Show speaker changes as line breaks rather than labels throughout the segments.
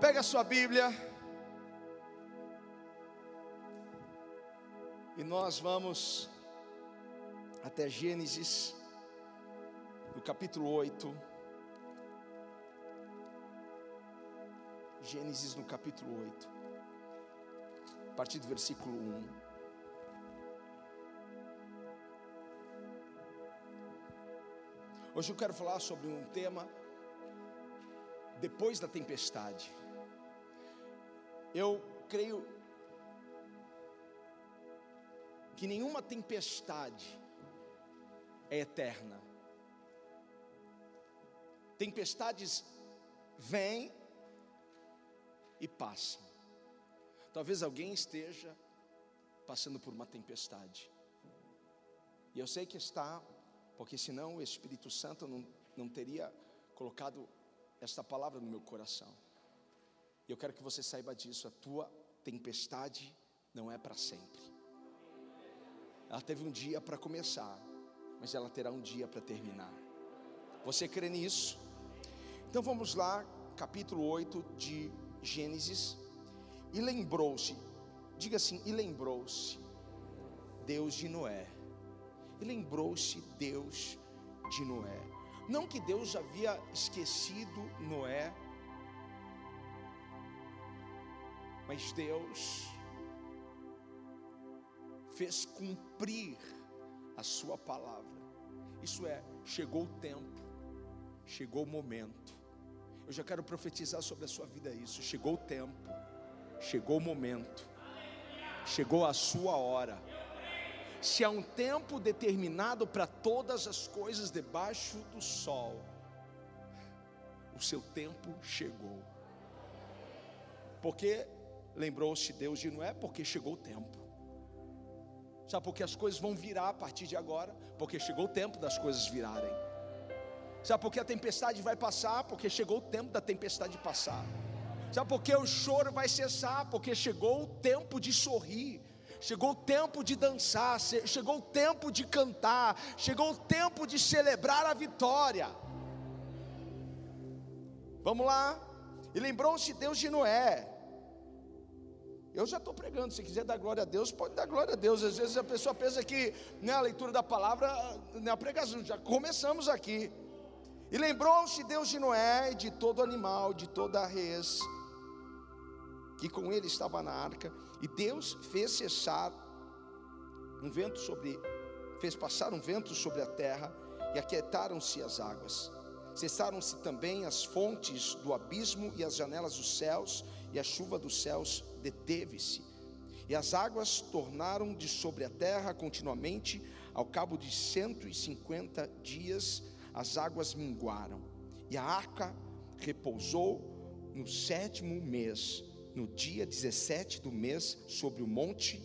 Pega a sua Bíblia. E nós vamos até Gênesis, no capítulo 8. Gênesis no capítulo 8, a partir do versículo 1. Hoje eu quero falar sobre um tema depois da tempestade. Eu creio que nenhuma tempestade é eterna. Tempestades vêm e passam. Talvez alguém esteja passando por uma tempestade. E eu sei que está, porque senão o Espírito Santo não, não teria colocado esta palavra no meu coração. E eu quero que você saiba disso: a tua tempestade não é para sempre. Ela teve um dia para começar, mas ela terá um dia para terminar. Você crê nisso? Então vamos lá, capítulo 8 de Gênesis. E lembrou-se, diga assim: e lembrou-se Deus de Noé. E lembrou-se Deus de Noé. Não que Deus havia esquecido Noé, mas Deus fez cumprir a sua palavra. Isso é, chegou o tempo, chegou o momento. Eu já quero profetizar sobre a sua vida isso. Chegou o tempo, chegou o momento, chegou a sua hora. Se há um tempo determinado para todas as coisas debaixo do sol, o seu tempo chegou. Porque lembrou-se Deus de Noé, porque chegou o tempo. Sabe por que as coisas vão virar a partir de agora? Porque chegou o tempo das coisas virarem. Sabe por que a tempestade vai passar? Porque chegou o tempo da tempestade passar. Sabe por que o choro vai cessar? Porque chegou o tempo de sorrir. Chegou o tempo de dançar, chegou o tempo de cantar, chegou o tempo de celebrar a vitória. Vamos lá. E lembrou-se Deus de Noé, eu já estou pregando, se quiser dar glória a Deus, pode dar glória a Deus. Às vezes a pessoa pensa que né, a leitura da palavra, né, a pregação, já começamos aqui. E lembrou-se Deus de Noé, de todo animal, de toda a res, que com ele estava na arca, e Deus fez cessar um vento sobre, fez passar um vento sobre a terra, e aquietaram-se as águas. Cessaram-se também as fontes do abismo e as janelas dos céus, e a chuva dos céus deteve-se. E as águas tornaram de sobre a terra continuamente, ao cabo de 150 dias, as águas minguaram. E a arca repousou no sétimo mês, no dia 17 do mês, sobre o monte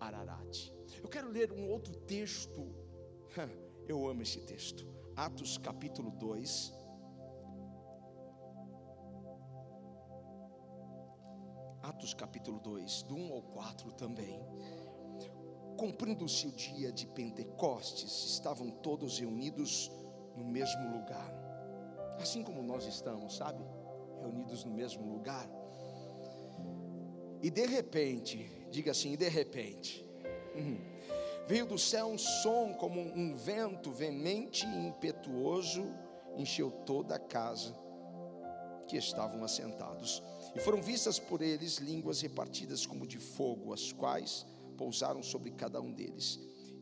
Ararat. Eu quero ler um outro texto, eu amo esse texto, Atos capítulo 2. Atos capítulo 2, do 1 ao 4 também. Cumprindo-se o dia de Pentecostes, estavam todos reunidos no mesmo lugar. Assim como nós estamos, sabe? Reunidos no mesmo lugar. E de repente, diga assim, de repente, uhum, veio do céu um som como um vento veemente e impetuoso, encheu toda a casa que estavam assentados. E foram vistas por eles línguas repartidas como de fogo, as quais pousaram sobre cada um deles.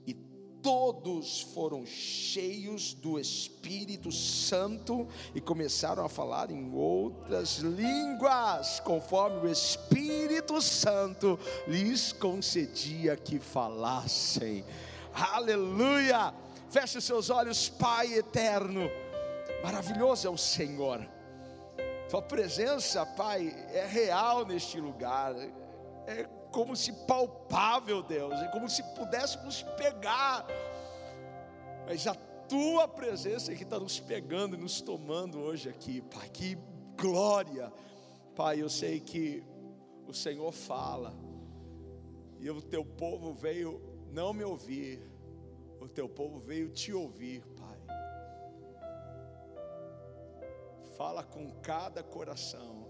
E todos foram cheios do Espírito Santo e começaram a falar em outras línguas, conforme o Espírito Santo lhes concedia que falassem. Aleluia! Feche os seus olhos, Pai eterno. Maravilhoso é o Senhor. Tua presença, Pai, é real neste lugar. É como se palpável, Deus. É como se pudéssemos pegar. Mas a tua presença é que está nos pegando e nos tomando hoje aqui, Pai. Que glória. Pai, eu sei que o Senhor fala. E o teu povo veio não me ouvir. O teu povo veio te ouvir, Fala com cada coração.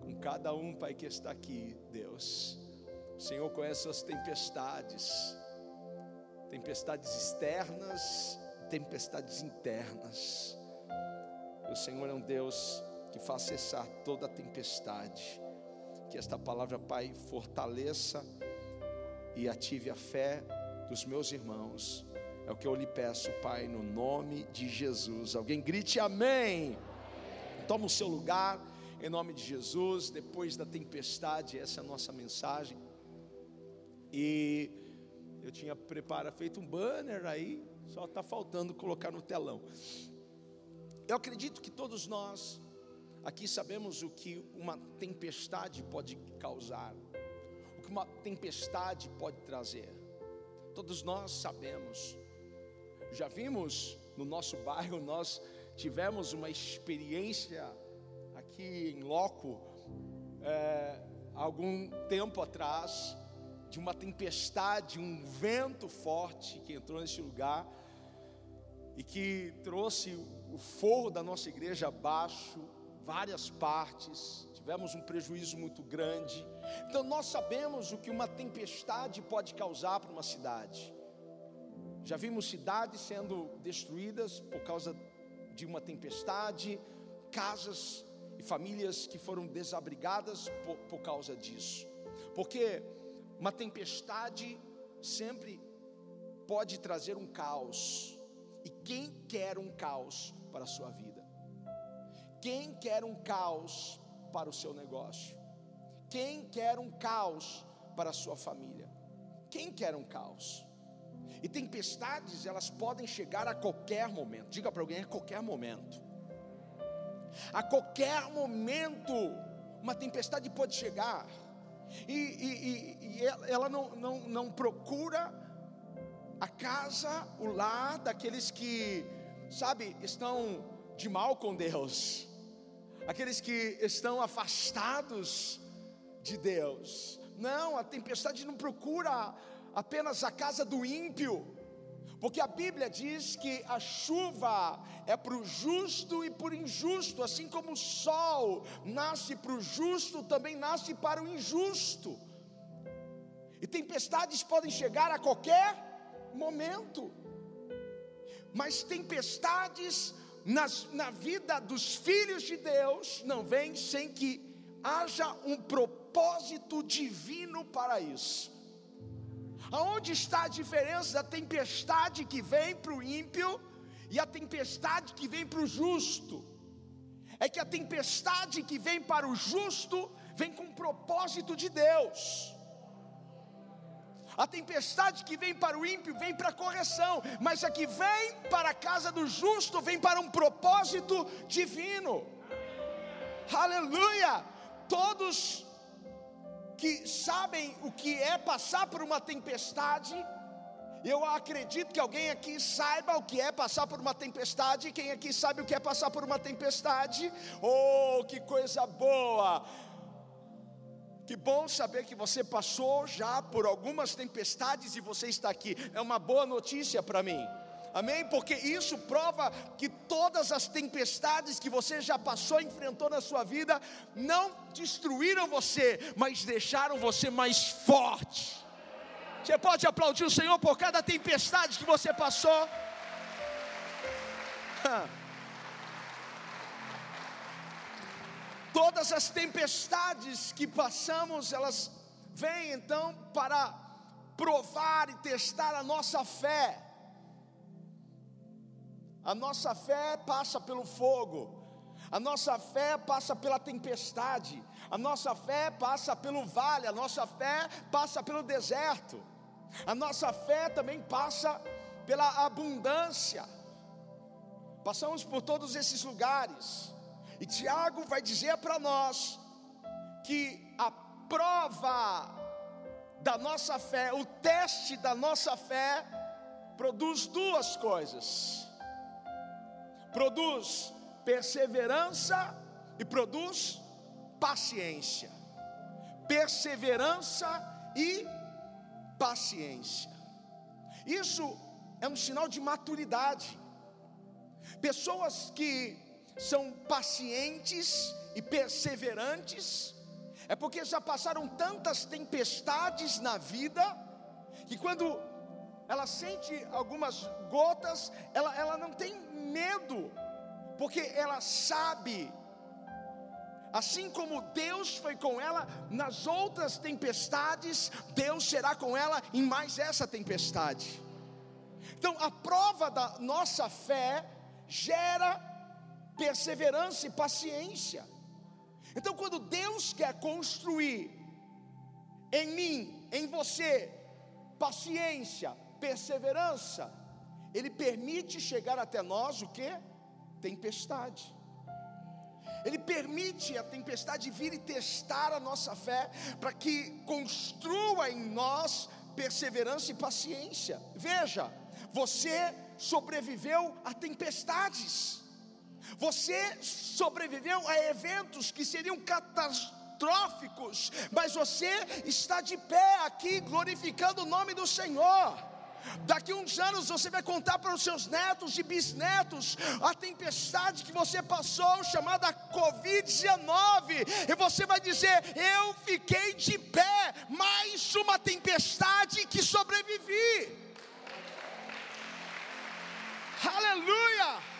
com cada um, Pai, que está aqui, Deus. O Senhor conhece as tempestades, tempestades externas, tempestades internas. O Senhor é um Deus que faz cessar toda tempestade. Que esta palavra, Pai, fortaleça e ative a fé dos meus irmãos. É o que eu lhe peço, Pai, no nome de Jesus. Alguém grite amém. Toma o seu lugar, em nome de Jesus. Depois da tempestade, essa é a nossa mensagem. E eu tinha preparado, feito um banner aí, só está faltando colocar no telão. Eu acredito que todos nós aqui sabemos o que uma tempestade pode causar, o que uma tempestade pode trazer. Todos nós sabemos. Já vimos no nosso bairro, nós tivemos uma experiência aqui em loco, é, algum tempo atrás, de uma tempestade, um vento forte que entrou nesse lugar e que trouxe o forro da nossa igreja abaixo, várias partes, tivemos um prejuízo muito grande. Então nós sabemos o que uma tempestade pode causar para uma cidade. Já vimos cidades sendo destruídas por causa de uma tempestade, casas e famílias que foram desabrigadas por, por causa disso. Porque uma tempestade sempre pode trazer um caos. E quem quer um caos para a sua vida? Quem quer um caos para o seu negócio? Quem quer um caos para a sua família? Quem quer um caos? E tempestades, elas podem chegar a qualquer momento. Diga para alguém, a qualquer momento. A qualquer momento, uma tempestade pode chegar. E, e, e, e ela não, não, não procura a casa, o lar daqueles que, sabe, estão de mal com Deus, aqueles que estão afastados de Deus. Não, a tempestade não procura apenas a casa do ímpio, porque a Bíblia diz que a chuva é para o justo e para o injusto, assim como o sol nasce para o justo, também nasce para o injusto. E tempestades podem chegar a qualquer momento, mas tempestades nas, na vida dos filhos de Deus não vem sem que haja um propósito divino para isso. Aonde está a diferença da tempestade que vem para o ímpio e a tempestade que vem para o justo? É que a tempestade que vem para o justo vem com o propósito de Deus. A tempestade que vem para o ímpio vem para correção, mas a que vem para a casa do justo vem para um propósito divino. Aleluia! Todos que sabem o que é passar por uma tempestade, eu acredito que alguém aqui saiba o que é passar por uma tempestade. Quem aqui sabe o que é passar por uma tempestade? Oh, que coisa boa! Que bom saber que você passou já por algumas tempestades e você está aqui. É uma boa notícia para mim. Amém? Porque isso prova que todas as tempestades que você já passou, enfrentou na sua vida, não destruíram você, mas deixaram você mais forte. Você pode aplaudir o Senhor por cada tempestade que você passou? Todas as tempestades que passamos, elas vêm então para provar e testar a nossa fé. A nossa fé passa pelo fogo, a nossa fé passa pela tempestade, a nossa fé passa pelo vale, a nossa fé passa pelo deserto, a nossa fé também passa pela abundância. Passamos por todos esses lugares. E Tiago vai dizer para nós que a prova da nossa fé, o teste da nossa fé, produz duas coisas: produz perseverança e produz paciência. Perseverança e paciência. Isso é um sinal de maturidade. Pessoas que são pacientes e perseverantes, É porque já passaram tantas tempestades na vida, que quando ela sente algumas gotas, ela, ela não tem medo, porque ela sabe, assim como Deus foi com ela nas outras tempestades, Deus será com ela em mais essa tempestade. Então, a prova da nossa fé gera perseverança e paciência. Então, quando Deus quer construir em mim, em você, paciência, perseverança, Ele permite chegar até nós o que? Tempestade. Ele permite a tempestade vir e testar a nossa fé, para que construa em nós perseverança e paciência. Veja, você sobreviveu a tempestades. Você sobreviveu a eventos que seriam catastróficos, mas você está de pé aqui glorificando o nome do Senhor. Daqui uns anos você vai contar para os seus netos e bisnetos a tempestade que você passou, chamada Covid-19, e você vai dizer: Eu fiquei de pé, mais uma tempestade que sobrevivi. Aleluia!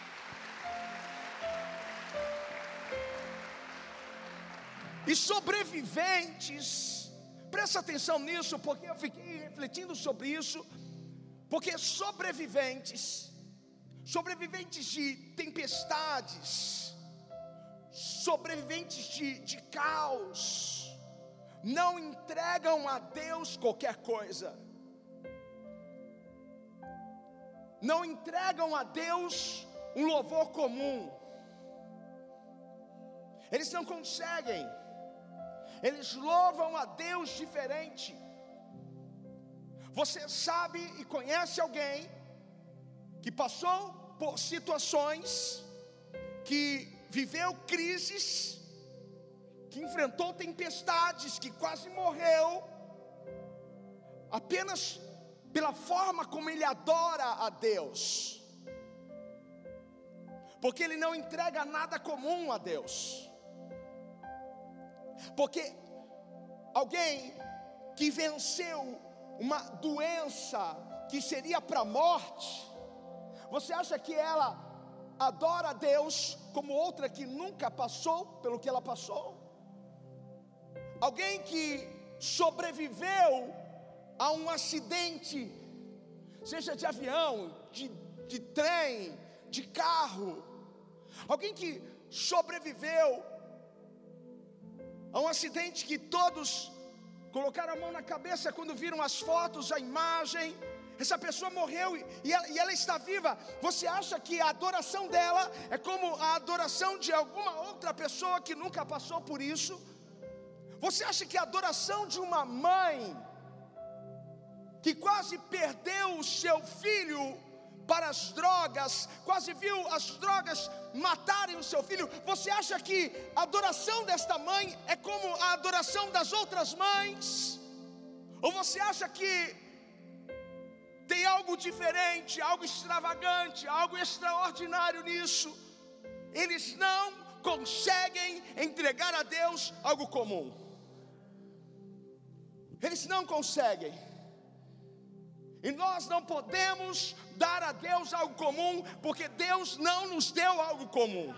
E sobreviventes, presta atenção nisso, porque eu fiquei refletindo sobre isso. Porque sobreviventes, sobreviventes de tempestades, sobreviventes de, de caos, não entregam a Deus qualquer coisa, não entregam a Deus um louvor comum, eles não conseguem. Eles louvam a Deus diferente. Você sabe e conhece alguém que passou por situações, que viveu crises, que enfrentou tempestades, que quase morreu, apenas pela forma como ele adora a Deus, porque ele não entrega nada comum a Deus. Porque alguém que venceu uma doença que seria para a morte, você acha que ela adora a Deus como outra que nunca passou pelo que ela passou? Alguém que sobreviveu a um acidente, seja de avião, de, de trem, de carro, alguém que sobreviveu a um acidente que todos colocaram a mão na cabeça quando viram as fotos, a imagem. Essa pessoa morreu e ela, e ela, está viva. Você acha que a adoração dela é como a adoração de alguma outra pessoa que nunca passou por isso? Você acha que a adoração de uma mãe que quase perdeu o seu filho para as drogas, quase viu as drogas matarem o seu filho. Você acha que a adoração desta mãe é como a adoração das outras mães? Ou você acha que tem algo diferente, algo extravagante, algo extraordinário nisso? Eles não conseguem entregar a Deus algo comum. Eles não conseguem. E nós não podemos dar a Deus algo comum, porque Deus não nos deu algo comum.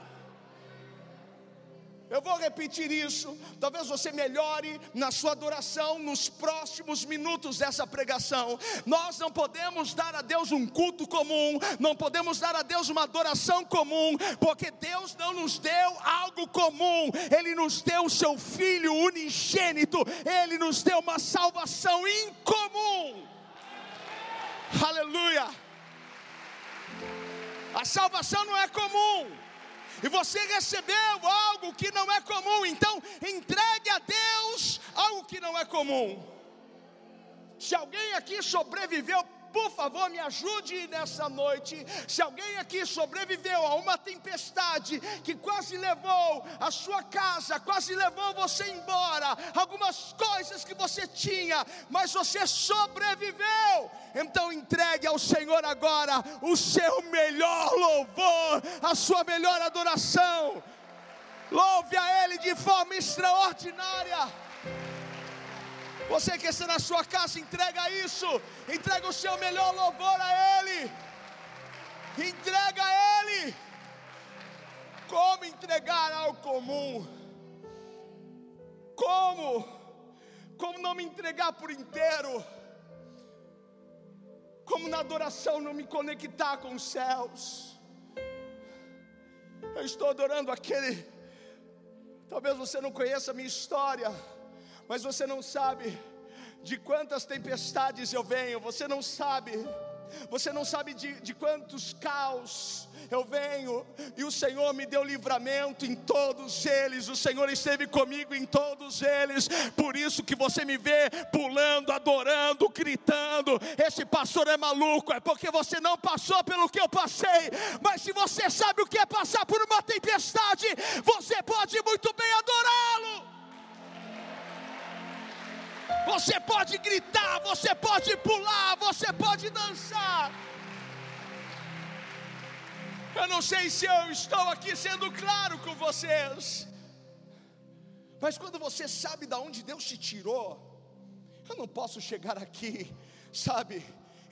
Eu vou repetir isso. Talvez você melhore na sua adoração nos próximos minutos dessa pregação. Nós não podemos dar a Deus um culto comum, não podemos dar a Deus uma adoração comum, porque Deus não nos deu algo comum. Ele nos deu o seu filho unigênito, ele nos deu uma salvação incomum. Aleluia. A salvação não é comum. E você recebeu algo que não é comum, então entregue a Deus algo que não é comum. Se alguém aqui sobreviveu por favor, me ajude nessa noite. Se alguém aqui sobreviveu a uma tempestade que quase levou a sua casa, quase levou você embora, algumas coisas que você tinha, mas você sobreviveu, então entregue ao Senhor agora o seu melhor louvor, a sua melhor adoração. Louve a Ele de forma extraordinária. Você que está na sua casa, entrega isso. Entrega o seu melhor louvor a Ele. Entrega a Ele. Como entregar ao comum? Como? Como não me entregar por inteiro? Como na adoração não me conectar com os céus? Eu estou adorando aquele. Talvez você não conheça a minha história, mas você não sabe de quantas tempestades eu venho, você não sabe você não sabe de, de quantos caos eu venho, e o Senhor me deu livramento em todos eles, o Senhor esteve comigo em todos eles, por isso que você me vê pulando, adorando, gritando. Esse pastor é maluco, é porque você não passou pelo que eu passei, mas se você sabe o que é passar por uma tempestade, você pode muito bem adorá-lo. Você pode gritar, você pode pular, você pode dançar. Eu não sei se eu estou aqui sendo claro com vocês, mas quando você sabe de onde Deus te tirou, eu não posso chegar aqui, sabe,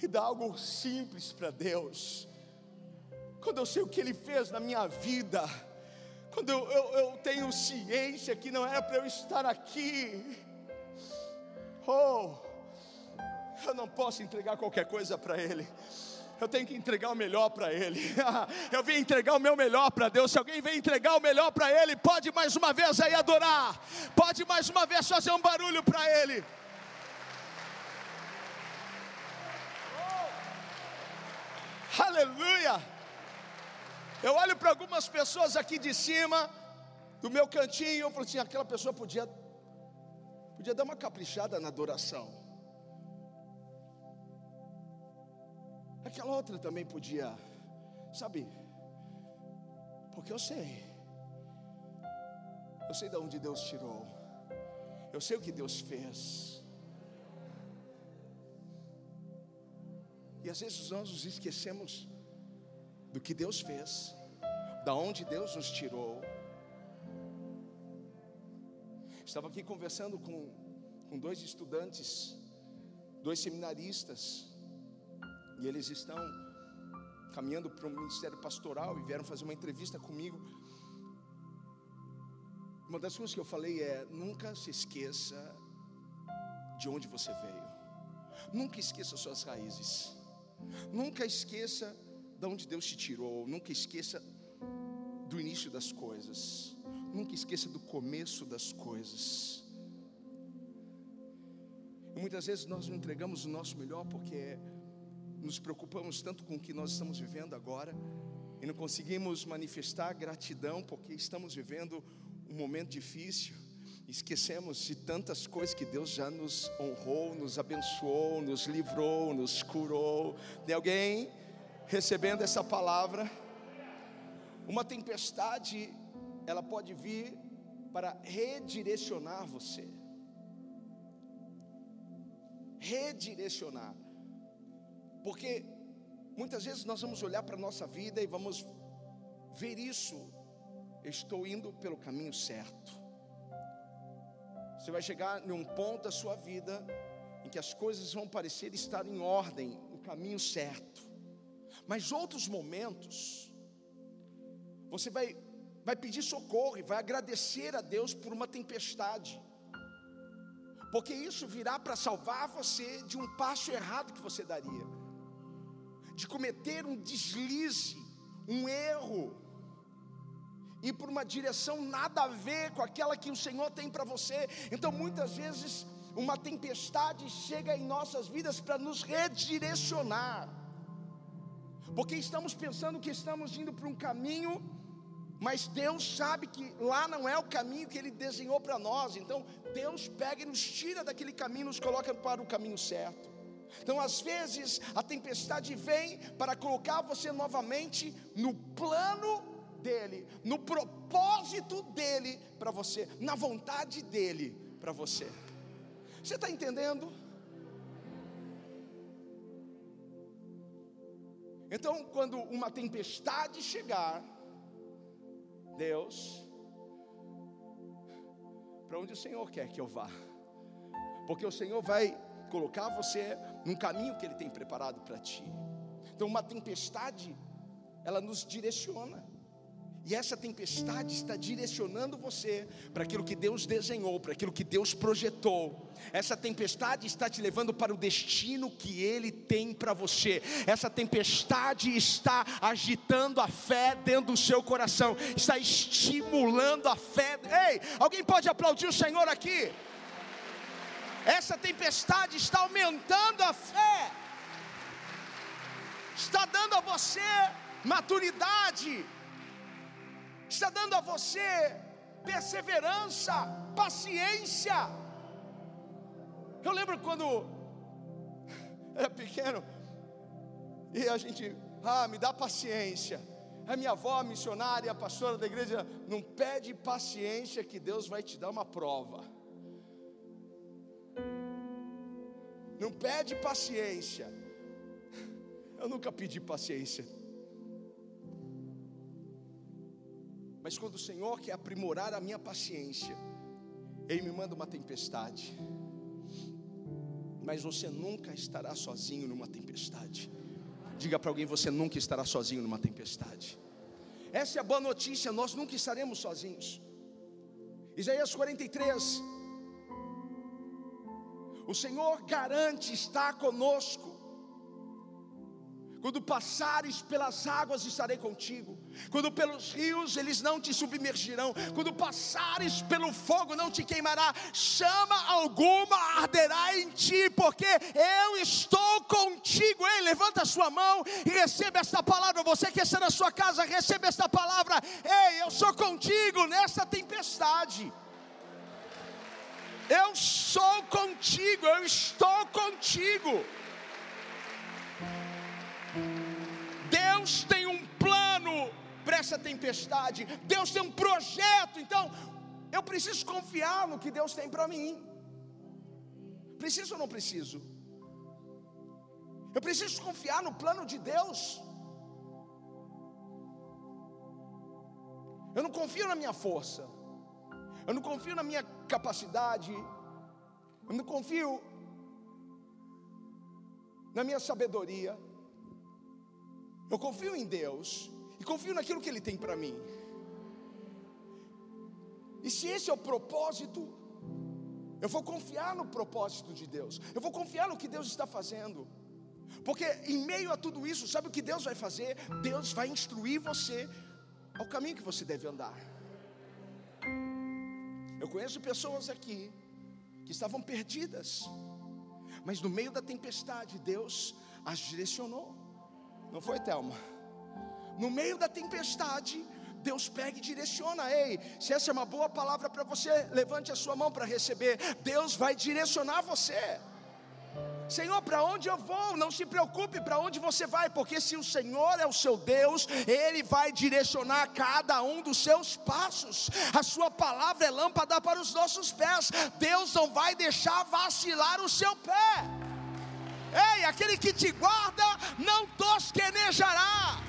e dar algo simples para Deus. Quando eu sei o que Ele fez na minha vida, quando eu, eu, eu tenho ciência que não era para eu estar aqui, Oh, eu não posso entregar qualquer coisa para Ele. Eu tenho que entregar o melhor para Ele. Eu vim entregar o meu melhor para Deus. Se alguém vem entregar o melhor para Ele, pode mais uma vez aí adorar. Pode mais uma vez fazer um barulho para Ele. Oh. Aleluia. Eu olho para algumas pessoas aqui de cima, do meu cantinho, eu falo assim: aquela pessoa podia Podia dar uma caprichada na adoração. Aquela outra também podia, sabe? Porque eu sei. Eu sei de onde Deus tirou. Eu sei o que Deus fez. E às vezes nós nos esquecemos do que Deus fez, da onde Deus nos tirou. Estava aqui conversando com, com dois estudantes, dois seminaristas, e eles estão caminhando para o ministério pastoral e vieram fazer uma entrevista comigo. Uma das coisas que eu falei é: nunca se esqueça de onde você veio, nunca esqueça suas raízes, nunca esqueça de onde Deus te tirou, nunca esqueça do início das coisas. Nunca esqueça do começo das coisas. Muitas vezes nós não entregamos o nosso melhor porque nos preocupamos tanto com o que nós estamos vivendo agora e não conseguimos manifestar gratidão porque estamos vivendo um momento difícil. Esquecemos de tantas coisas que Deus já nos honrou, nos abençoou, nos livrou, nos curou. Tem alguém recebendo essa palavra? Uma tempestade ela pode vir para redirecionar você. Redirecionar. Porque muitas vezes nós vamos olhar para a nossa vida e vamos ver isso. Estou indo pelo caminho certo. Você vai chegar num ponto da sua vida em que as coisas vão parecer estar em ordem, no caminho certo. Mas outros momentos, você vai vai pedir socorro e vai agradecer a Deus por uma tempestade, porque isso virá para salvar você de um passo errado que você daria, de cometer um deslize, um erro, e por uma direção nada a ver com aquela que o Senhor tem para você. Então, muitas vezes, uma tempestade chega em nossas vidas para nos redirecionar, porque estamos pensando que estamos indo para um caminho mas Deus sabe que lá não é o caminho que Ele desenhou para nós. Então Deus pega e nos tira daquele caminho, nos coloca para o caminho certo. Então, às vezes, a tempestade vem para colocar você novamente no plano dele, no propósito dele para você, na vontade dele para você. Você está entendendo? Então, quando uma tempestade chegar, Deus, para onde o Senhor quer que eu vá, porque o Senhor vai colocar você num caminho que Ele tem preparado para ti. Então, uma tempestade, ela nos direciona. E essa tempestade está direcionando você para aquilo que Deus desenhou, para aquilo que Deus projetou. Essa tempestade está te levando para o destino que Ele tem para você. Essa tempestade está agitando a fé dentro do seu coração, está estimulando a fé. Ei, alguém pode aplaudir o Senhor aqui? Essa tempestade está aumentando a fé, está dando a você maturidade está dando a você perseverança, paciência. Eu lembro quando era pequeno e a gente, ah, me dá paciência. A minha avó, missionária, pastora da igreja, não pede paciência que Deus vai te dar uma prova. Não pede paciência. Eu nunca pedi paciência. Mas quando o Senhor quer aprimorar a minha paciência, Ele me manda uma tempestade. Mas você nunca estará sozinho numa tempestade. Diga para alguém: você nunca estará sozinho numa tempestade. Essa é a boa notícia, nós nunca estaremos sozinhos. Isaías 43. O Senhor garante estar conosco. Quando passares pelas águas, estarei contigo. Quando pelos rios, eles não te submergirão. Quando passares pelo fogo, não te queimará. Chama alguma, arderá em ti, porque eu estou contigo. Ei, levanta a sua mão e receba esta palavra. Você que está na sua casa, receba esta palavra. Ei, eu sou contigo nesta tempestade. Eu sou contigo, eu estou contigo. Para essa tempestade, Deus tem um projeto, então eu preciso confiar no que Deus tem para mim. Preciso ou não preciso? Eu preciso confiar no plano de Deus. Eu não confio na minha força, eu não confio na minha capacidade, eu não confio na minha sabedoria. Eu confio em Deus confio naquilo que Ele tem para mim. E se esse é o propósito, eu vou confiar no propósito de Deus, eu vou confiar no que Deus está fazendo, porque em meio a tudo isso, sabe o que Deus vai fazer? Deus vai instruir você ao caminho que você deve andar. Eu conheço pessoas aqui que estavam perdidas, mas no meio da tempestade, Deus as direcionou. Não foi, Thelma? No meio da tempestade, Deus pega e direciona. Ei, se essa é uma boa palavra para você, levante a sua mão para receber. Deus vai direcionar você. Senhor, para onde eu vou? Não se preocupe para onde você vai, porque se o Senhor é o seu Deus, Ele vai direcionar cada um dos seus passos. A Sua palavra é lâmpada para os nossos pés. Deus não vai deixar vacilar o seu pé. Ei, aquele que te guarda não tosquenejará,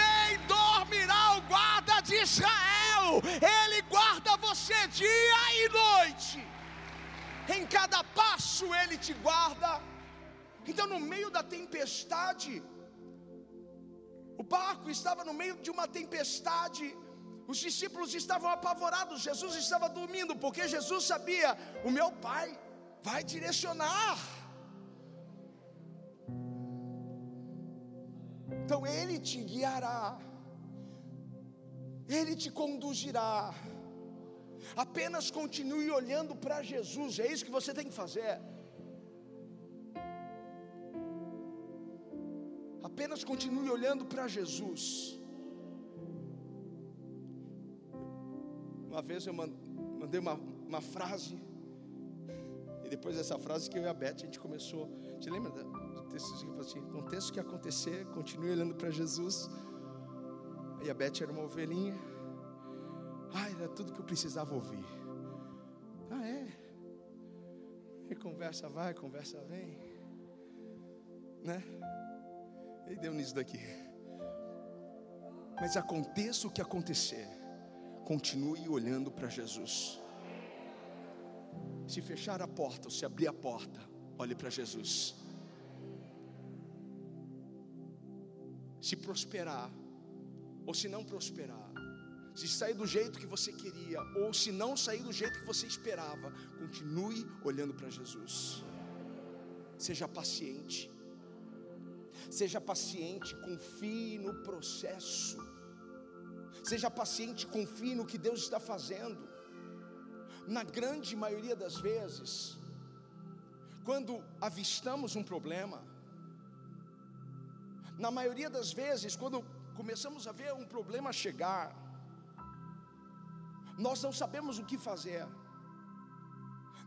nem dormirá o guarda de Israel. Ele guarda você dia e noite. Em cada passo ele te guarda. Então, no meio da tempestade, o barco estava no meio de uma tempestade. Os discípulos estavam apavorados. Jesus estava dormindo, porque Jesus sabia: o meu Pai vai direcionar. Então Ele te guiará, Ele te conduzirá. Apenas continue olhando para Jesus, é isso que você tem que fazer. Apenas continue olhando para Jesus. Uma vez eu mandei uma, uma frase, e depois dessa frase que eu e a Beth a gente começou. Te lembra assim, aconteça o que acontecer, continue olhando para Jesus. E a Beth era uma ovelhinha. Ah, era tudo que eu precisava ouvir. Ah, é? E conversa vai, conversa vem. Né? E deu nisso daqui. Mas aconteça o que acontecer, continue olhando para Jesus. Se fechar a porta ou se abrir a porta, olhe para Jesus. Se prosperar ou se não prosperar, se sair do jeito que você queria ou se não sair do jeito que você esperava, continue olhando para Jesus. Seja paciente. Seja paciente, confie no processo. Seja paciente, confie no que Deus está fazendo. Na grande maioria das vezes, quando avistamos um problema, na maioria das vezes, quando começamos a ver um problema chegar, nós não sabemos o que fazer,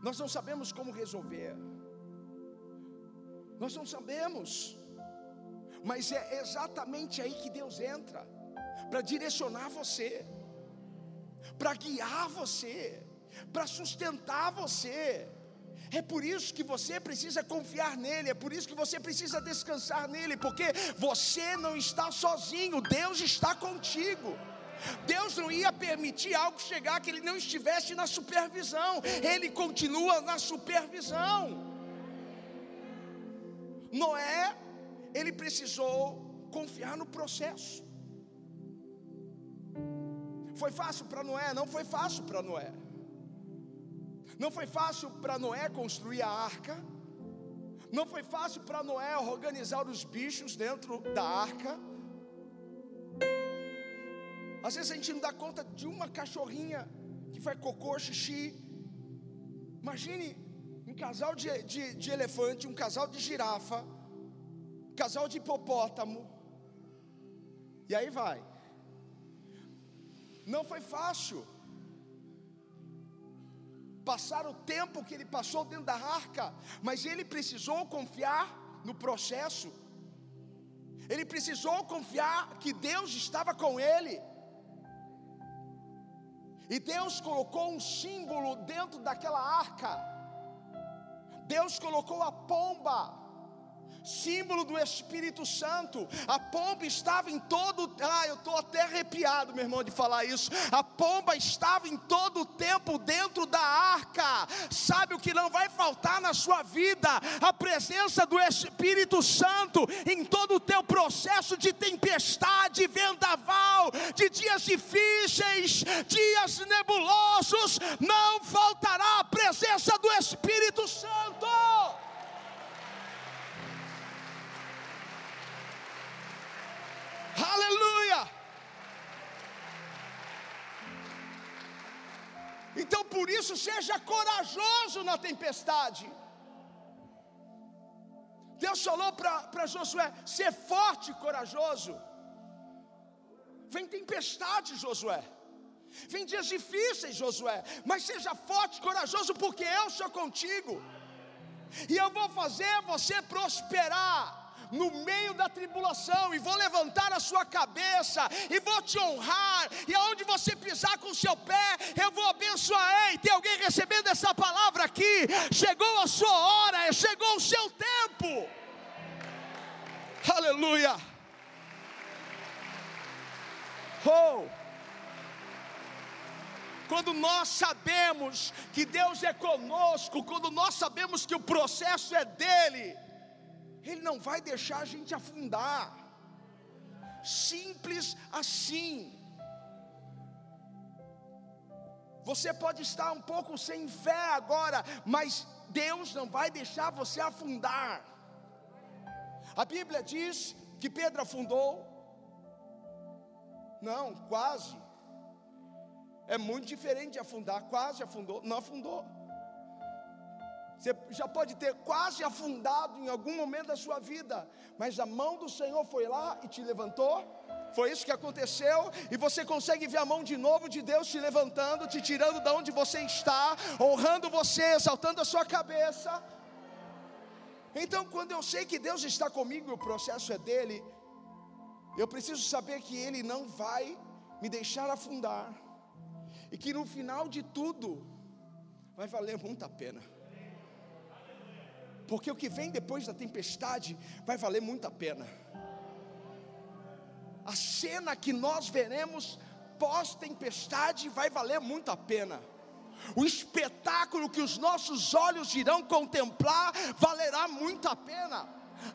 nós não sabemos como resolver, nós não sabemos, mas é exatamente aí que Deus entra para direcionar você, para guiar você, para sustentar você. É por isso que você precisa confiar nele, é por isso que você precisa descansar nele, porque você não está sozinho, Deus está contigo. Deus não ia permitir algo chegar que ele não estivesse na supervisão, ele continua na supervisão. Noé, ele precisou confiar no processo. Foi fácil para Noé? Não foi fácil para Noé. Não foi fácil para Noé construir a arca. Não foi fácil para Noé organizar os bichos dentro da arca. Às vezes a gente não dá conta de uma cachorrinha que faz cocô, xixi. Imagine um casal de, de, de elefante, um casal de girafa, um casal de hipopótamo. E aí vai. Não foi fácil. Passar o tempo que ele passou dentro da arca, mas ele precisou confiar no processo. Ele precisou confiar que Deus estava com ele. E Deus colocou um símbolo dentro daquela arca. Deus colocou a pomba símbolo do Espírito Santo. A pomba estava em todo, ah, eu estou até arrepiado, meu irmão, de falar isso. A pomba estava em todo o tempo dentro da arca. Sabe o que não vai faltar na sua vida? A presença do Espírito Santo em todo o teu processo de tempestade, vendaval, de dias difíceis, dias nebulosos. Não faltará a presença do Espírito Santo. Aleluia! Então por isso seja corajoso na tempestade. Deus falou para Josué: ser forte e corajoso. Vem tempestade, Josué. Vem dias difíceis, Josué. Mas seja forte e corajoso, porque eu sou contigo. E eu vou fazer você prosperar no meio da tribulação, e vou levantar a sua cabeça, e vou te honrar, e aonde você pisar com o seu pé, eu vou abençoar. Ei, tem alguém recebendo essa palavra aqui? Chegou a sua hora, chegou o seu tempo. Aleluia. Oh! quando nós sabemos que Deus é conosco, quando nós sabemos que o processo é dele, ele não vai deixar a gente afundar. Simples assim. Você pode estar um pouco sem fé agora, mas Deus não vai deixar você afundar. A Bíblia diz que Pedro afundou. Não, quase. É muito diferente de afundar, quase afundou, não afundou. Você já pode ter quase afundado em algum momento da sua vida, mas a mão do Senhor foi lá e te levantou. Foi isso que aconteceu, e você consegue ver a mão de novo de Deus te levantando, te tirando da onde você está, honrando você, exaltando a sua cabeça. Então, quando eu sei que Deus está comigo e o processo é dele, eu preciso saber que Ele não vai me deixar afundar, e que no final de tudo, vai valer muito a pena porque o que vem depois da tempestade vai valer muito a pena. A cena que nós veremos pós-tempestade vai valer muito a pena. o espetáculo que os nossos olhos irão contemplar valerá muito a pena.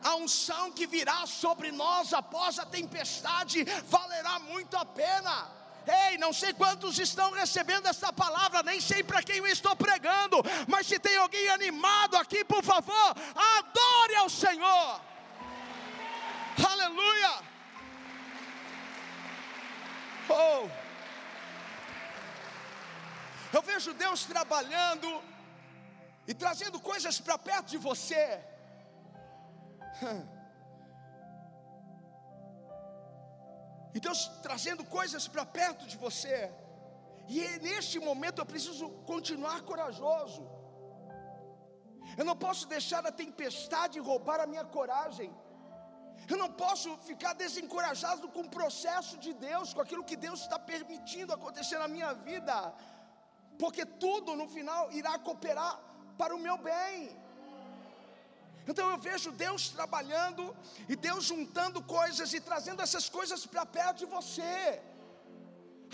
A unção que virá sobre nós após a tempestade valerá muito a pena. Ei, não sei quantos estão recebendo essa palavra, nem sei para quem eu estou pregando, mas se tem alguém animado aqui, por favor, adore ao Senhor. Aleluia. Oh. Eu vejo Deus trabalhando e trazendo coisas para perto de você. E Deus trazendo coisas para perto de você. E é neste momento eu preciso continuar corajoso. Eu não posso deixar a tempestade roubar a minha coragem. Eu não posso ficar desencorajado com o processo de Deus, com aquilo que Deus está permitindo acontecer na minha vida, porque tudo no final irá cooperar para o meu bem. Então eu vejo Deus trabalhando e Deus juntando coisas e trazendo essas coisas para perto de você.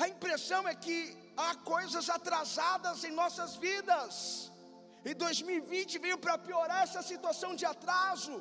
A impressão é que há coisas atrasadas em nossas vidas. E 2020 veio para piorar essa situação de atraso.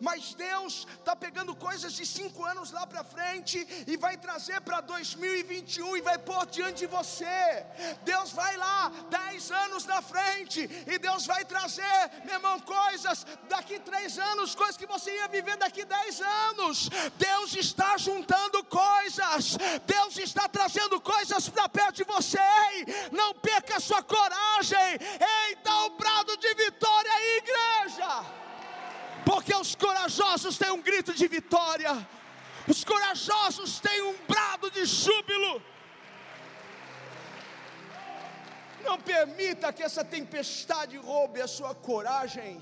Mas Deus está pegando coisas de cinco anos lá para frente e vai trazer para 2021 e vai pôr diante de você. Deus vai lá dez anos na frente e Deus vai trazer, meu irmão, coisas daqui três anos, coisas que você ia viver daqui dez anos. Deus está juntando coisas, Deus está trazendo coisas para perto de você. Ei, não perca sua coragem. Ei, dá o brado de vitória igreja porque os corajosos têm um grito de vitória, os corajosos têm um brado de júbilo. Não permita que essa tempestade roube a sua coragem.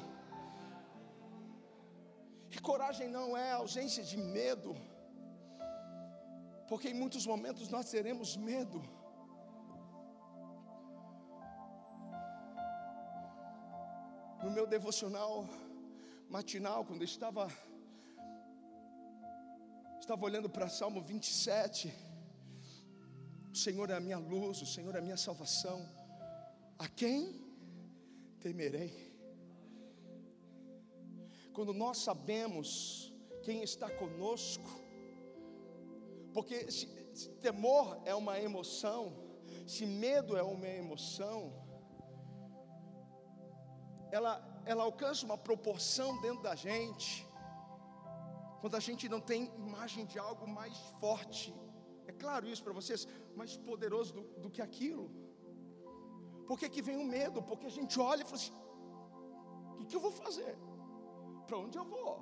E coragem não é ausência de medo, porque em muitos momentos nós teremos medo. No meu devocional, matinal, quando eu estava estava olhando para Salmo 27, o Senhor é a minha luz, o Senhor é a minha salvação. A quem temerei? Quando nós sabemos quem está conosco, porque se, se temor é uma emoção, se medo é uma emoção, ela ela alcança uma proporção dentro da gente, quando a gente não tem imagem de algo mais forte, é claro isso para vocês, mais poderoso do, do que aquilo. Por que, vem o medo? Porque a gente olha e fala assim: o que, que eu vou fazer? Para onde eu vou?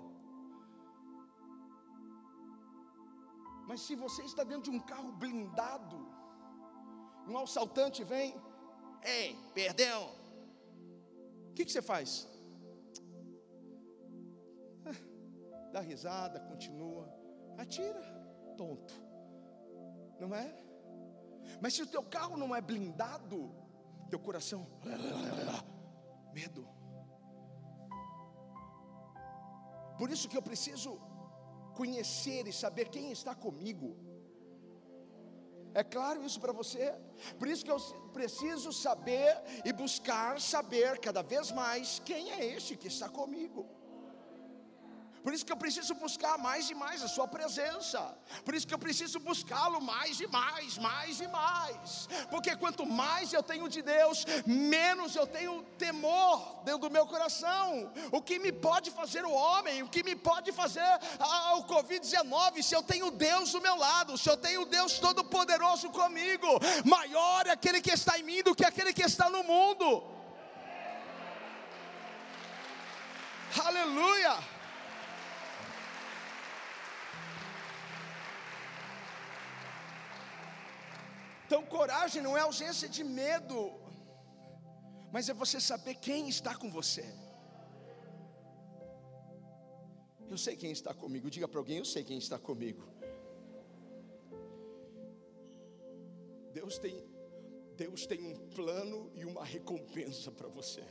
Mas se você está dentro de um carro blindado, um assaltante vem, ei, perdeu. O que, que você faz? Dá risada, continua, atira, tonto, não é? Mas se o teu carro não é blindado, teu coração, medo. Por isso que eu preciso conhecer e saber quem está comigo. É claro isso para você? Por isso que eu preciso saber e buscar saber cada vez mais quem é este que está comigo. Por isso que eu preciso buscar mais e mais a Sua presença. Por isso que eu preciso buscá-lo mais e mais, mais e mais. Porque quanto mais eu tenho de Deus, menos eu tenho temor dentro do meu coração. O que me pode fazer o homem, o que me pode fazer o Covid-19, se eu tenho Deus do meu lado, se eu tenho Deus Todo-Poderoso comigo, maior é aquele que está em mim do que aquele que está no mundo. Aleluia. Então, coragem não é ausência de medo, mas é você saber quem está com você. Eu sei quem está comigo, diga para alguém: Eu sei quem está comigo. Deus tem, Deus tem um plano e uma recompensa para você.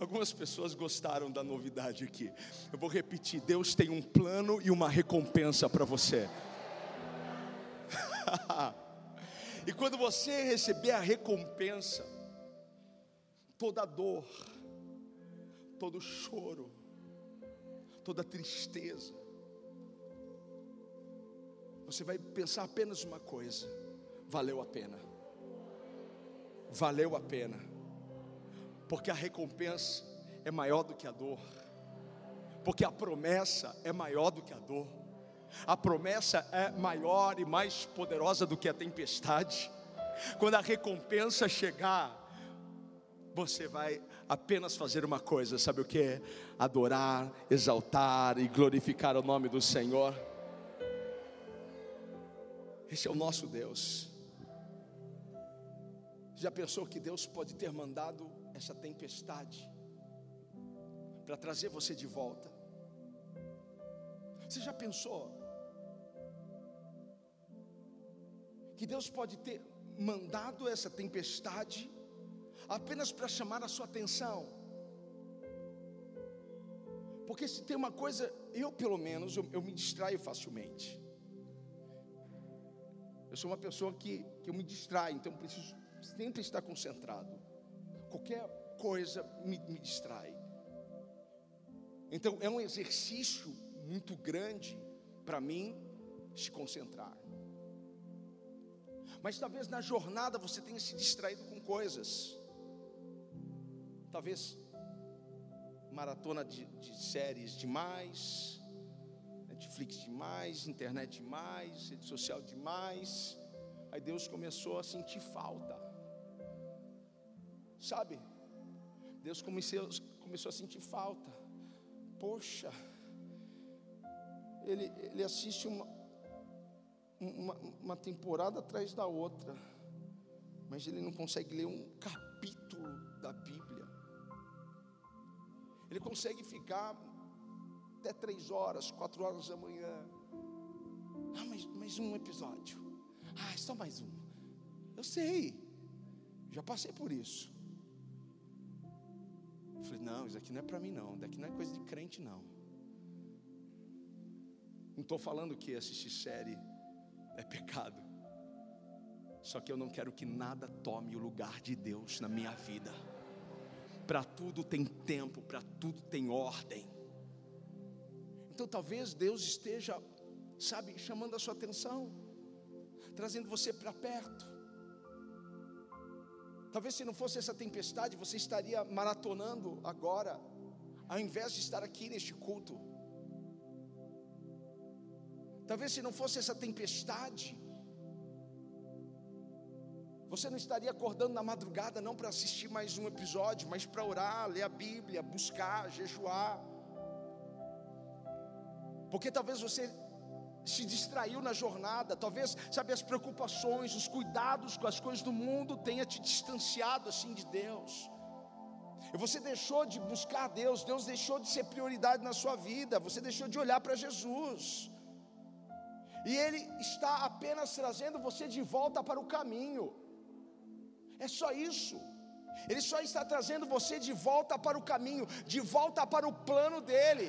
Algumas pessoas gostaram da novidade aqui. Eu vou repetir: Deus tem um plano e uma recompensa para você. E quando você receber a recompensa, toda dor, todo choro, toda tristeza, você vai pensar apenas uma coisa: valeu a pena. Valeu a pena. Porque a recompensa é maior do que a dor. Porque a promessa é maior do que a dor. A promessa é maior e mais poderosa do que a tempestade. Quando a recompensa chegar, você vai apenas fazer uma coisa, sabe o que? Adorar, exaltar e glorificar o nome do Senhor. Esse é o nosso Deus. Já pensou que Deus pode ter mandado essa tempestade para trazer você de volta? Você já pensou que Deus pode ter mandado essa tempestade apenas para chamar a sua atenção? Porque se tem uma coisa, eu pelo menos, eu, eu me distraio facilmente. Eu sou uma pessoa que, que eu me distrai, então preciso sempre estar concentrado. Qualquer coisa me, me distrai. Então é um exercício muito grande para mim se concentrar. Mas talvez na jornada você tenha se distraído com coisas. Talvez maratona de, de séries demais, Netflix demais, internet demais, rede social demais. Aí Deus começou a sentir falta. Sabe? Deus começou, começou a sentir falta. Poxa, ele, ele assiste uma, uma, uma temporada atrás da outra, mas ele não consegue ler um capítulo da Bíblia. Ele consegue ficar até três horas, quatro horas da manhã. Ah, mas mais um episódio. Ah, só mais um. Eu sei, já passei por isso. Eu falei, não, isso aqui não é para mim não, daqui não é coisa de crente não. Não estou falando que assistir série é pecado. Só que eu não quero que nada tome o lugar de Deus na minha vida. Para tudo tem tempo, para tudo tem ordem. Então talvez Deus esteja, sabe, chamando a sua atenção, trazendo você para perto. Talvez se não fosse essa tempestade, você estaria maratonando agora, ao invés de estar aqui neste culto. Talvez se não fosse essa tempestade, você não estaria acordando na madrugada não para assistir mais um episódio, mas para orar, ler a Bíblia, buscar, jejuar. Porque talvez você se distraiu na jornada, talvez, sabe, as preocupações, os cuidados com as coisas do mundo tenha te distanciado assim de Deus. E você deixou de buscar Deus, Deus deixou de ser prioridade na sua vida, você deixou de olhar para Jesus. E Ele está apenas trazendo você de volta para o caminho. É só isso. Ele só está trazendo você de volta para o caminho, de volta para o plano dele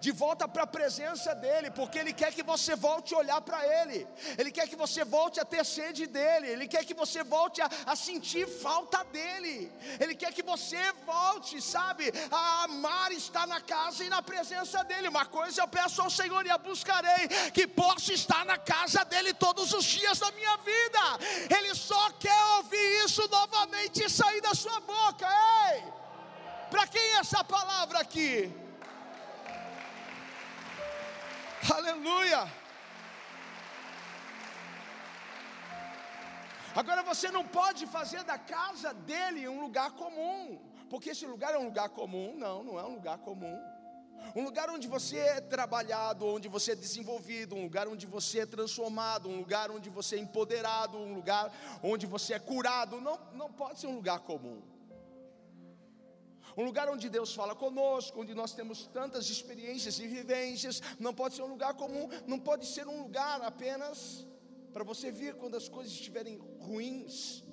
de volta para a presença dEle, porque Ele quer que você volte a olhar para Ele, Ele quer que você volte a ter sede dEle, Ele quer que você volte a, a sentir falta dEle, Ele quer que você volte, sabe, a amar estar na casa e na presença dEle. Uma coisa eu peço ao Senhor e a buscarei, que possa estar na casa dEle todos os dias da minha vida, Ele só quer ouvir isso novamente e sair da sua boca, ei! Para quem é essa palavra aqui? Aleluia. Agora você não pode fazer da casa dele um lugar comum, porque esse lugar é um lugar comum? Não, não é um lugar comum. Um lugar onde você é trabalhado, onde você é desenvolvido, um lugar onde você é transformado, um lugar onde você é empoderado, um lugar onde você é curado, não, não pode ser um lugar comum. Um lugar onde Deus fala conosco, onde nós temos tantas experiências e vivências, não pode ser um lugar comum, não pode ser um lugar apenas para você vir quando as coisas estiverem ruins.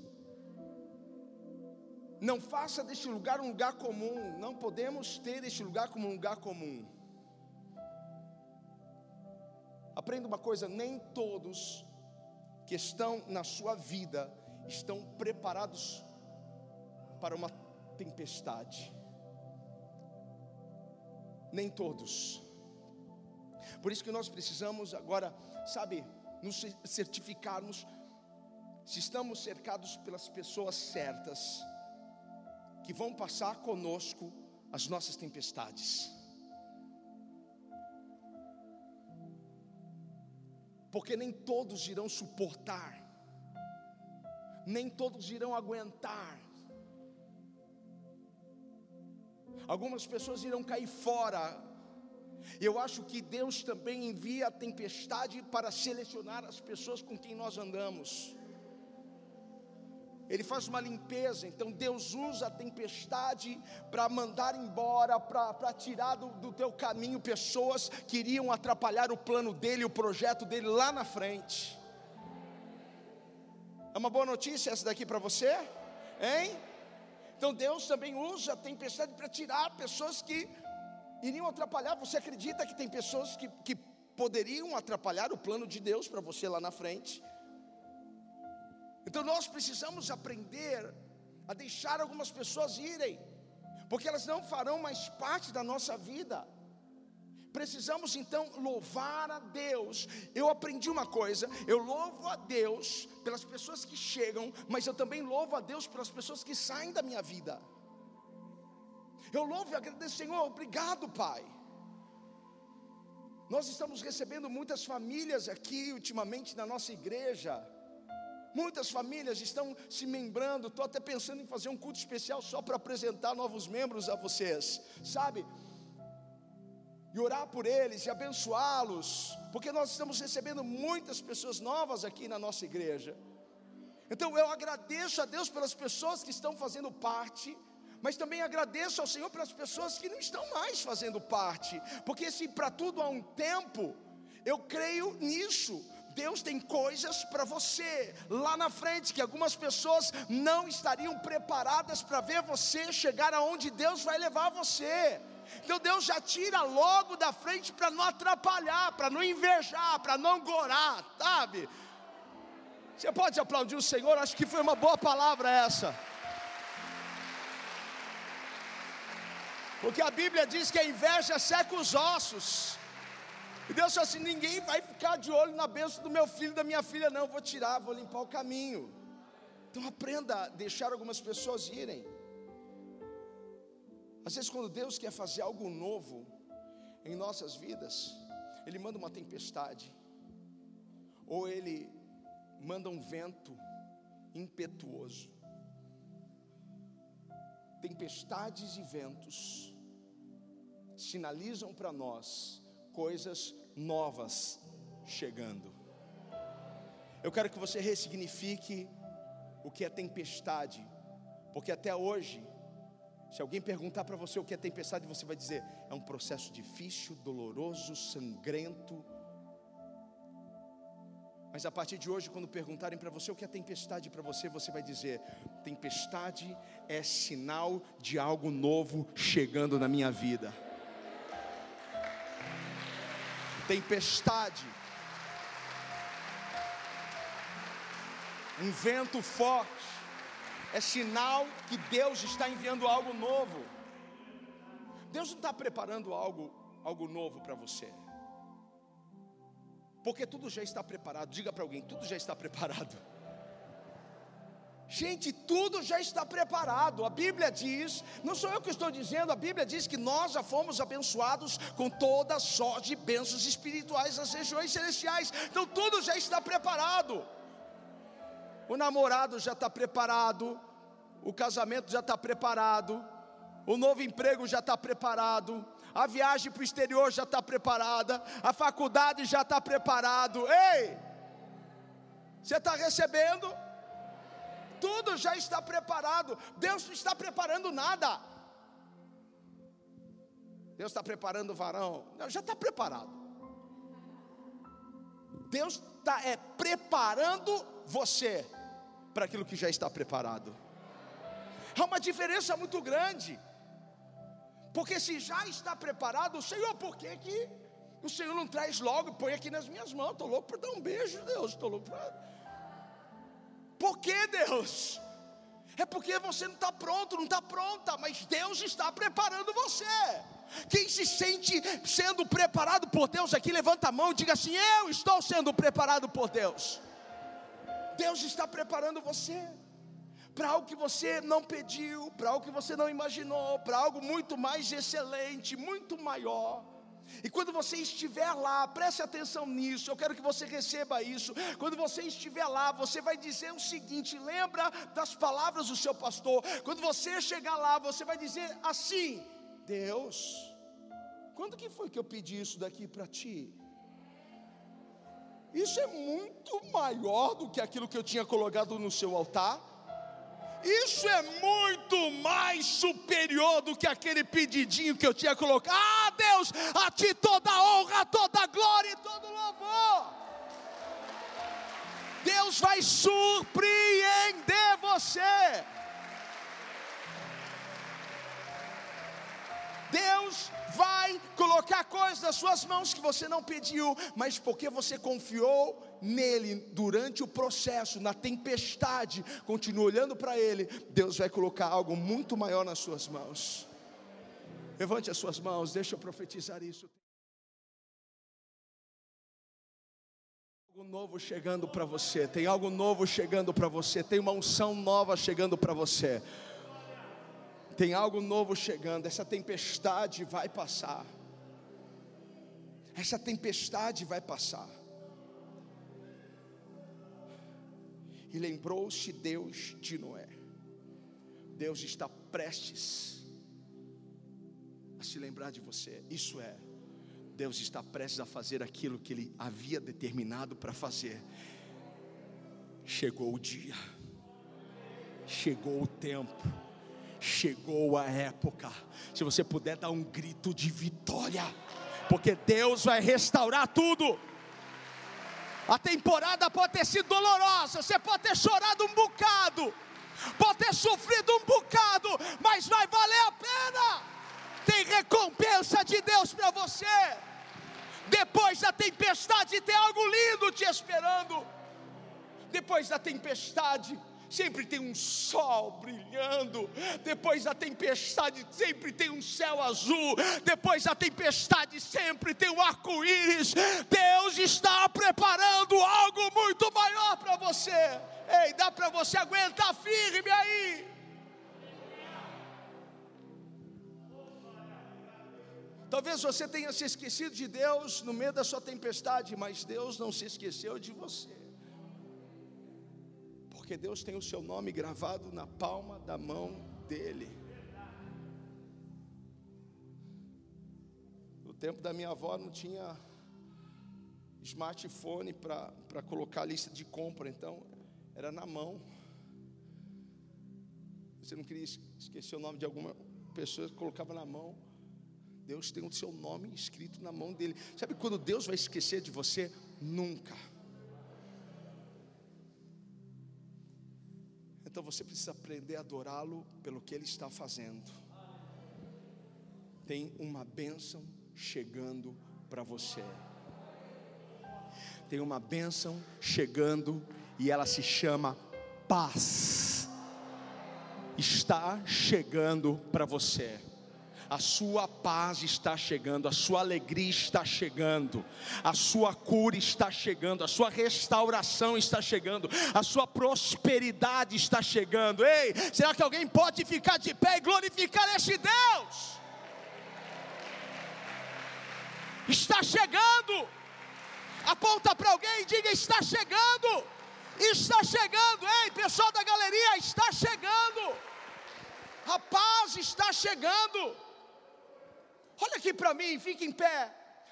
Não faça deste lugar um lugar comum, não podemos ter este lugar como um lugar comum. Aprenda uma coisa: nem todos que estão na sua vida estão preparados para uma tempestade. Nem todos. Por isso que nós precisamos agora, sabe, nos certificarmos se estamos cercados pelas pessoas certas que vão passar conosco as nossas tempestades. Porque nem todos irão suportar, nem todos irão aguentar. Algumas pessoas irão cair fora. Eu acho que Deus também envia a tempestade para selecionar as pessoas com quem nós andamos. Ele faz uma limpeza, então Deus usa a tempestade para mandar embora, para tirar do, do teu caminho pessoas que iriam atrapalhar o plano dele, o projeto dele lá na frente. É uma boa notícia essa daqui para você? Hein? Então Deus também usa a tempestade para tirar pessoas que iriam atrapalhar. Você acredita que tem pessoas que, que poderiam atrapalhar o plano de Deus para você lá na frente? Então nós precisamos aprender a deixar algumas pessoas irem, porque elas não farão mais parte da nossa vida. Precisamos então louvar a Deus. Eu aprendi uma coisa: eu louvo a Deus pelas pessoas que chegam, mas eu também louvo a Deus pelas pessoas que saem da minha vida. Eu louvo e agradeço, Senhor, obrigado, Pai. Nós estamos recebendo muitas famílias aqui ultimamente na nossa igreja Muitas famílias estão se membrando. Estou até pensando em fazer um culto especial só para apresentar novos membros a vocês, sabe? E orar por eles e abençoá-los, porque nós estamos recebendo muitas pessoas novas aqui na nossa igreja. Então eu agradeço a Deus pelas pessoas que estão fazendo parte, mas também agradeço ao Senhor pelas pessoas que não estão mais fazendo parte, porque se para tudo há um tempo, eu creio nisso, Deus tem coisas para você lá na frente que algumas pessoas não estariam preparadas para ver você chegar aonde Deus vai levar você. Então Deus já tira logo da frente para não atrapalhar, para não invejar, para não gorar, sabe? Você pode aplaudir o Senhor? Acho que foi uma boa palavra essa. Porque a Bíblia diz que a inveja seca os ossos. E Deus falou assim: ninguém vai ficar de olho na bênção do meu filho, da minha filha, não. Vou tirar, vou limpar o caminho. Então aprenda a deixar algumas pessoas irem. Às vezes, quando Deus quer fazer algo novo em nossas vidas, Ele manda uma tempestade, ou Ele manda um vento impetuoso. Tempestades e ventos sinalizam para nós coisas novas chegando. Eu quero que você ressignifique o que é tempestade, porque até hoje, se alguém perguntar para você o que é tempestade, você vai dizer: é um processo difícil, doloroso, sangrento. Mas a partir de hoje, quando perguntarem para você o que é tempestade para você, você vai dizer: tempestade é sinal de algo novo chegando na minha vida. tempestade, um vento forte, é sinal que Deus está enviando algo novo. Deus não está preparando algo, algo novo para você, porque tudo já está preparado. Diga para alguém: tudo já está preparado. Gente, tudo já está preparado. A Bíblia diz, não sou eu que estou dizendo, a Bíblia diz que nós já fomos abençoados com toda sorte de bênçãos espirituais nas regiões celestiais. Então tudo já está preparado. O namorado já está preparado, o casamento já está preparado, o novo emprego já está preparado, a viagem para o exterior já está preparada, a faculdade já está preparado. Ei! Você está recebendo? tudo já está preparado. Deus não está preparando nada. Deus está preparando o varão. Não, já está preparado. Deus está é, preparando você para aquilo que já está preparado. Há uma diferença muito grande. Porque se já está preparado, o Senhor, por que, que o Senhor não traz logo, põe aqui nas minhas mãos? Estou louco para dar um beijo, Deus. Estou louco para Por que Deus? É porque você não está pronto, não está pronta, mas Deus está preparando você. Quem se sente sendo preparado por Deus aqui, levanta a mão e diga assim: Eu estou sendo preparado por Deus. Deus está preparando você para algo que você não pediu, para algo que você não imaginou, para algo muito mais excelente, muito maior. E quando você estiver lá, preste atenção nisso, eu quero que você receba isso. Quando você estiver lá, você vai dizer o seguinte: lembra das palavras do seu pastor. Quando você chegar lá, você vai dizer assim: Deus, quando que foi que eu pedi isso daqui para ti? Isso é muito maior do que aquilo que eu tinha colocado no seu altar. Isso é muito mais superior do que aquele pedidinho que eu tinha colocado. Ah, Deus, a ti toda honra, toda glória e todo louvor. Deus vai surpreender você. Deus vai colocar coisas nas suas mãos que você não pediu, mas porque você confiou nele durante o processo, na tempestade, continua olhando para ele, Deus vai colocar algo muito maior nas suas mãos. Levante as suas mãos, deixa eu profetizar isso. algo novo chegando para você, tem algo novo chegando para você, tem uma unção nova chegando para você. Tem algo novo chegando, essa tempestade vai passar. Essa tempestade vai passar. E lembrou-se Deus de Noé. Deus está prestes a se lembrar de você. Isso é, Deus está prestes a fazer aquilo que Ele havia determinado para fazer. Chegou o dia, chegou o tempo, chegou a época. Se você puder dar um grito de vitória, porque Deus vai restaurar tudo. A temporada pode ter sido dolorosa, você pode ter chorado um bocado, pode ter sofrido um bocado, mas vai valer a pena. Tem recompensa de Deus para você. Depois da tempestade, tem algo lindo te esperando. Depois da tempestade, sempre tem um sol brilhando, depois da tempestade sempre tem um céu azul, depois da tempestade sempre tem um arco-íris. Deus está preparando algo muito maior para você. Ei, dá para você aguentar firme aí. Talvez você tenha se esquecido de Deus no meio da sua tempestade, mas Deus não se esqueceu de você porque Deus tem o seu nome gravado na palma da mão dele. No tempo da minha avó não tinha smartphone para colocar a lista de compra, então era na mão. Você não queria esquecer o nome de alguma pessoa, colocava na mão. Deus tem o seu nome escrito na mão dele. Sabe quando Deus vai esquecer de você? Nunca. Então você precisa aprender a adorá-lo pelo que ele está fazendo. Tem uma bênção chegando para você. Tem uma bênção chegando e ela se chama paz. Está chegando para você a sua paz está chegando, a sua alegria está chegando, a sua cura está chegando, a sua restauração está chegando, a sua prosperidade está chegando. Ei, será que alguém pode ficar de pé e glorificar este Deus? Está chegando. Aponta para alguém e diga: está chegando. Está chegando, ei, pessoal da galeria, está chegando. A paz está chegando. Olha aqui para mim, fique em pé.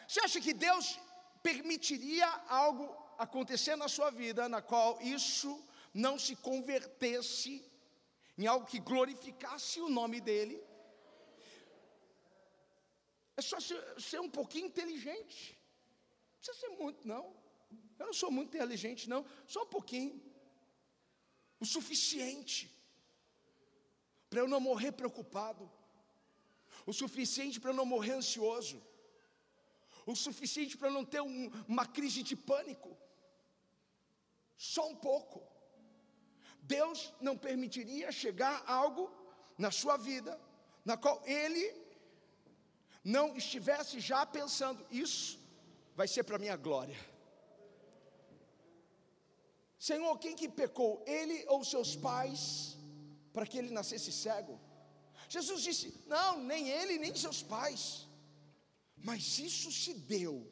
Você acha que Deus permitiria algo acontecer na sua vida na qual isso não se convertesse em algo que glorificasse o nome dele? É só ser, um pouquinho inteligente. Não precisa ser muito, não. Eu não sou muito inteligente, não. Só um pouquinho. O suficiente. Para eu não morrer preocupado o suficiente para não morrer ansioso, o suficiente para não ter um, uma crise de pânico, só um pouco. Deus não permitiria chegar algo na sua vida, na qual Ele não estivesse já pensando, isso vai ser para minha glória. Senhor, quem que pecou? Ele ou seus pais, para que ele nascesse cego? Jesus disse: Não, nem ele, nem seus pais. Mas isso se deu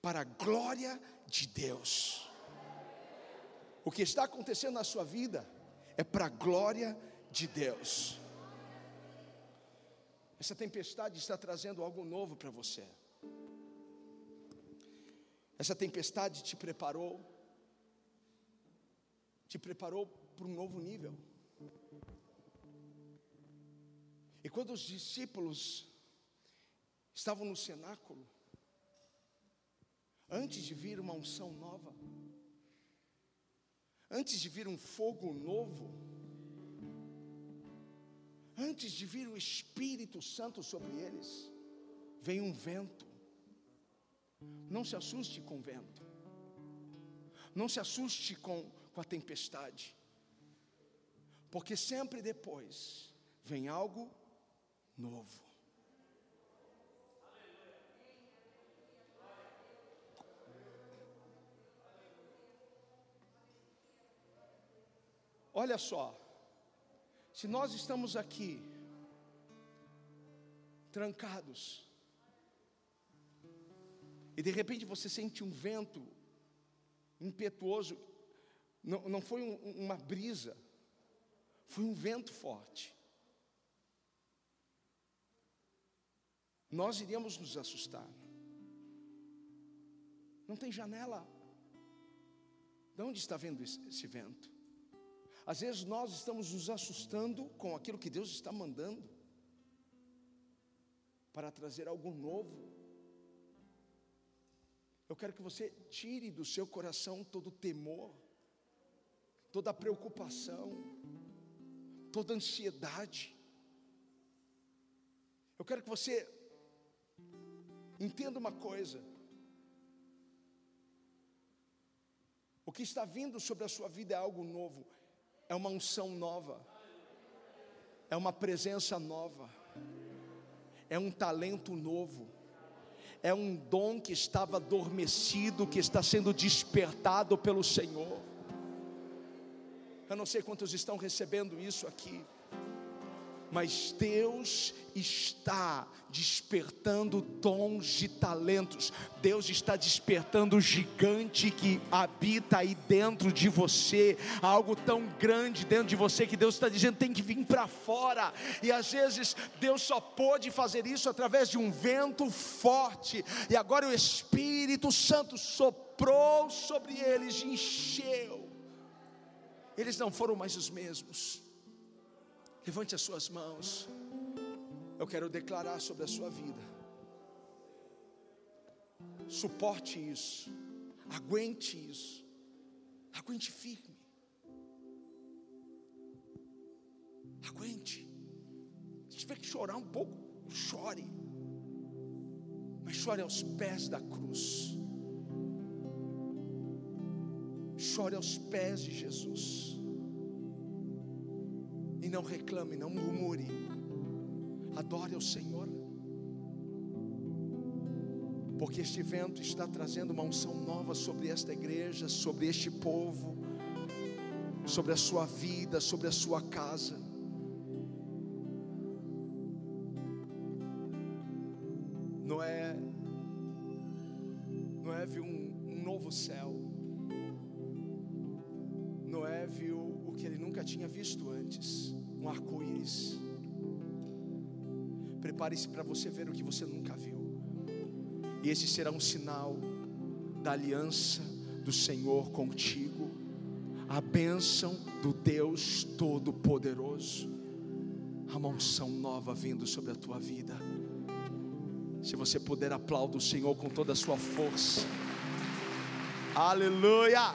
para a glória de Deus. O que está acontecendo na sua vida é para a glória de Deus. Essa tempestade está trazendo algo novo para você. Essa tempestade te preparou, te preparou para um novo nível. E quando os discípulos estavam no cenáculo, antes de vir uma unção nova, antes de vir um fogo novo, antes de vir o Espírito Santo sobre eles, vem um vento. Não se assuste com o vento, não se assuste com, com a tempestade, porque sempre depois vem algo novo. Olha só, se nós estamos aqui, trancados, e de repente você sente um vento impetuoso, não, não foi um, uma brisa, foi um vento forte. Nós iríamos nos assustar. Não tem janela. De onde está vendo esse, vento? Às vezes nós estamos nos assustando com aquilo que Deus está mandando para trazer algo novo. Eu quero que você tire do seu coração todo o temor, toda a preocupação, toda a ansiedade. Eu quero que você entenda uma coisa: o que está vindo sobre a sua vida é algo novo. É uma unção nova, é uma presença nova, é um talento novo, é um dom que estava adormecido, que está sendo despertado pelo Senhor. Eu não sei quantos estão recebendo isso aqui mas Deus está despertando dons de talentos, Deus está despertando o gigante que habita aí dentro de você, algo tão grande dentro de você que Deus está dizendo tem que vir para fora, e às vezes Deus só pôde fazer isso através de um vento forte, e agora o Espírito Santo soprou sobre eles, encheu, eles não foram mais os mesmos Levante as suas mãos. Eu quero declarar sobre a sua vida. Suporte isso. Aguente isso. Aguente firme. Aguente. Se tiver que chorar um pouco, chore. Mas chore aos pés da cruz. Chore aos pés de Jesus não reclame, não murmure. Adore ao Senhor. Porque este vento está trazendo uma unção nova sobre esta igreja, sobre este povo, sobre a sua vida, sobre a sua casa. Prepare-se para você ver o que você nunca viu. E esse será um sinal da aliança do Senhor contigo, a bênção do Deus Todo-Poderoso, a unção nova vindo sobre a tua vida. Se você puder, aplaudir o Senhor com toda a sua força. Aleluia!